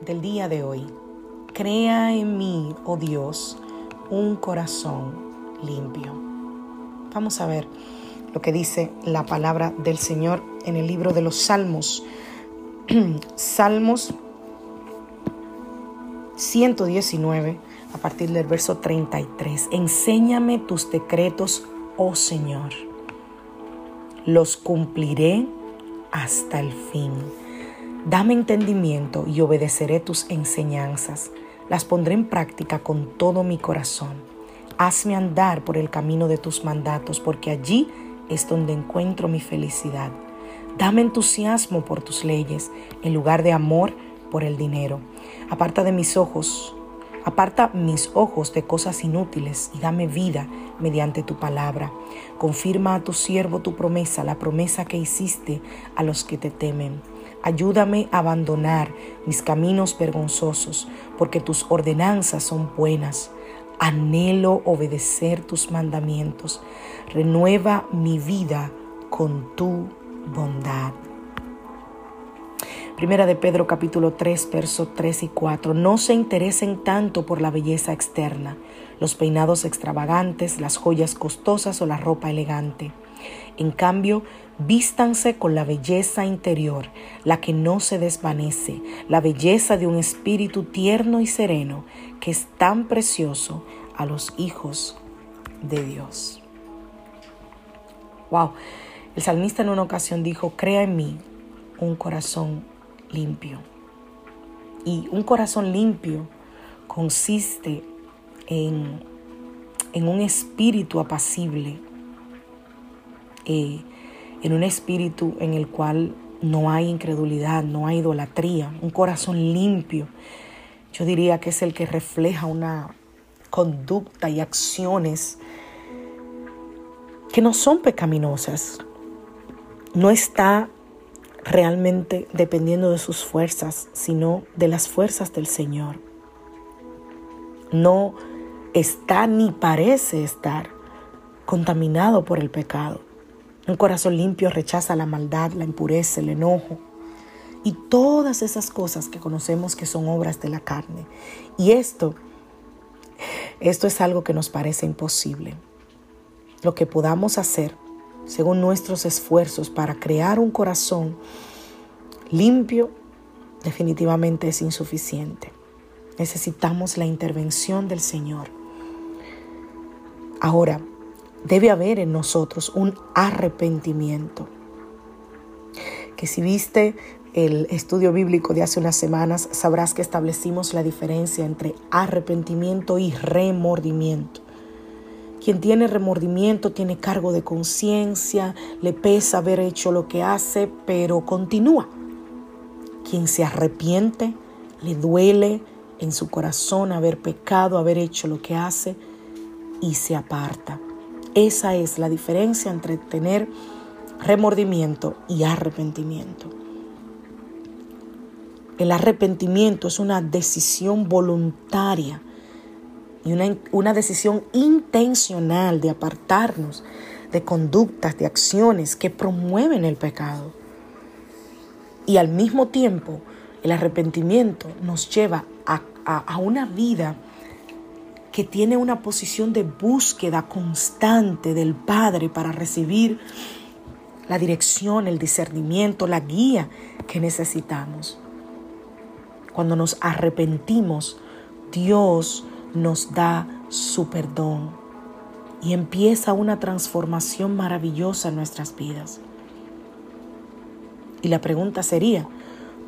Del día de hoy. Crea en mí, oh Dios, un corazón limpio. Vamos a ver lo que dice la palabra del Señor en el libro de los Salmos. Salmos 119, a partir del verso 33. Enséñame tus decretos, oh Señor. Los cumpliré hasta el fin. Dame entendimiento y obedeceré tus enseñanzas. Las pondré en práctica con todo mi corazón. Hazme andar por el camino de tus mandatos, porque allí es donde encuentro mi felicidad. Dame entusiasmo por tus leyes, en lugar de amor por el dinero. Aparta de mis ojos, aparta mis ojos de cosas inútiles y dame vida mediante tu palabra. Confirma a tu siervo tu promesa, la promesa que hiciste a los que te temen. Ayúdame a abandonar mis caminos vergonzosos, porque tus ordenanzas son buenas. Anhelo obedecer tus mandamientos. Renueva mi vida con tu bondad. Primera de Pedro capítulo 3, versos 3 y 4. No se interesen tanto por la belleza externa, los peinados extravagantes, las joyas costosas o la ropa elegante. En cambio, Vístanse con la belleza interior, la que no se desvanece, la belleza de un espíritu tierno y sereno que es tan precioso a los hijos de Dios. Wow, el salmista en una ocasión dijo, crea en mí un corazón limpio. Y un corazón limpio consiste en, en un espíritu apacible. Eh, en un espíritu en el cual no hay incredulidad, no hay idolatría, un corazón limpio. Yo diría que es el que refleja una conducta y acciones que no son pecaminosas. No está realmente dependiendo de sus fuerzas, sino de las fuerzas del Señor. No está ni parece estar contaminado por el pecado. Un corazón limpio rechaza la maldad, la impureza, el enojo y todas esas cosas que conocemos que son obras de la carne. Y esto, esto es algo que nos parece imposible. Lo que podamos hacer según nuestros esfuerzos para crear un corazón limpio definitivamente es insuficiente. Necesitamos la intervención del Señor. Ahora, debe haber en nosotros un arrepentimiento. Que si viste el estudio bíblico de hace unas semanas, sabrás que establecimos la diferencia entre arrepentimiento y remordimiento. Quien tiene remordimiento tiene cargo de conciencia, le pesa haber hecho lo que hace, pero continúa. Quien se arrepiente, le duele en su corazón haber pecado, haber hecho lo que hace y se aparta. Esa es la diferencia entre tener remordimiento y arrepentimiento. El arrepentimiento es una decisión voluntaria y una, una, decisión intencional de apartarnos de conductas, de acciones que promueven el pecado. Y al mismo tiempo, el arrepentimiento nos lleva a, a una vida que tiene una posición de búsqueda constante del Padre para recibir la dirección, el discernimiento, la guía que necesitamos. Cuando nos arrepentimos, Dios nos da su perdón y empieza una transformación maravillosa en nuestras vidas. Y la pregunta sería,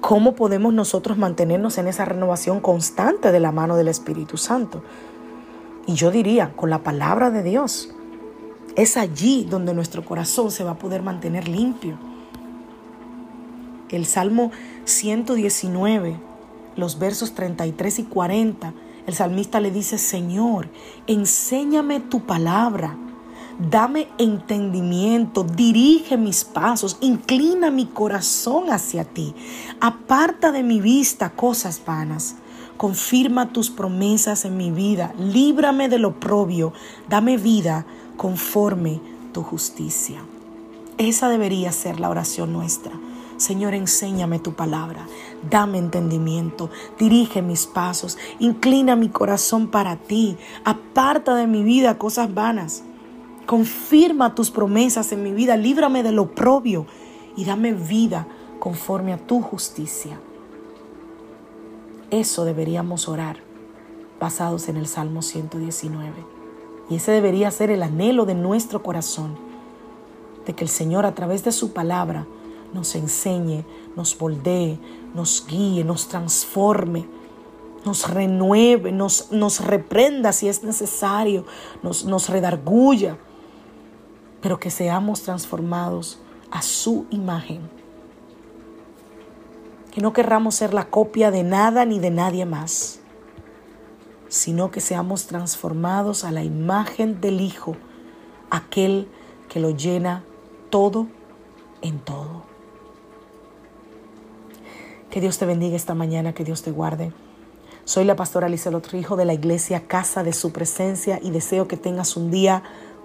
¿cómo podemos nosotros mantenernos en esa renovación constante de la mano del Espíritu Santo? Y yo diría, con la palabra de Dios. Es allí donde nuestro corazón se va a poder mantener limpio. El Salmo 119, los versos 33 y 40, el salmista le dice, Señor, enséñame tu palabra, dame entendimiento, dirige mis pasos, inclina mi corazón hacia ti, aparta de mi vista cosas vanas. Confirma tus promesas en mi vida, líbrame del oprobio, dame vida conforme tu justicia. Esa debería ser la oración nuestra. Señor, enséñame tu palabra, dame entendimiento, dirige mis pasos, inclina mi corazón para ti, aparta de mi vida cosas vanas, confirma tus promesas en mi vida, líbrame del oprobio y dame vida conforme a tu justicia. Eso deberíamos orar basados en el Salmo 119. Y ese debería ser el anhelo de nuestro corazón, de que el Señor a través de su palabra nos enseñe, nos moldee, nos guíe, nos transforme, nos renueve, nos, nos reprenda si es necesario, nos, nos redarguya, pero que seamos transformados a su imagen. Que no querramos ser la copia de nada ni de nadie más sino que seamos transformados a la imagen del Hijo, aquel que lo llena todo en todo. Que Dios te bendiga esta mañana, que Dios te guarde. Soy la pastora Lizelot Hijo de la iglesia Casa de Su Presencia y deseo que tengas un día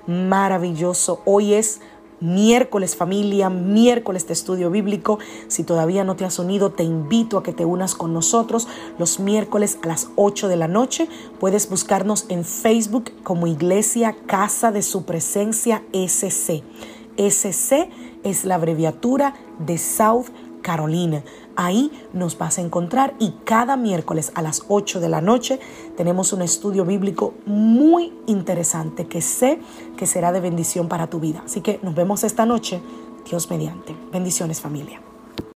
maravilloso. Hoy es miércoles familia, miércoles de estudio bíblico. Si todavía no te has unido, te invito a que te unas con nosotros los miércoles a las 8 de la noche. Puedes buscarnos en Facebook como Iglesia Casa de Su Presencia SC. SC es la abreviatura de South Carolina. Ahí nos vas a encontrar y cada miércoles a las 8 de la noche tenemos un estudio bíblico muy interesante que sé que será de bendición para tu vida. Así que nos vemos esta noche, Dios mediante. Bendiciones familia.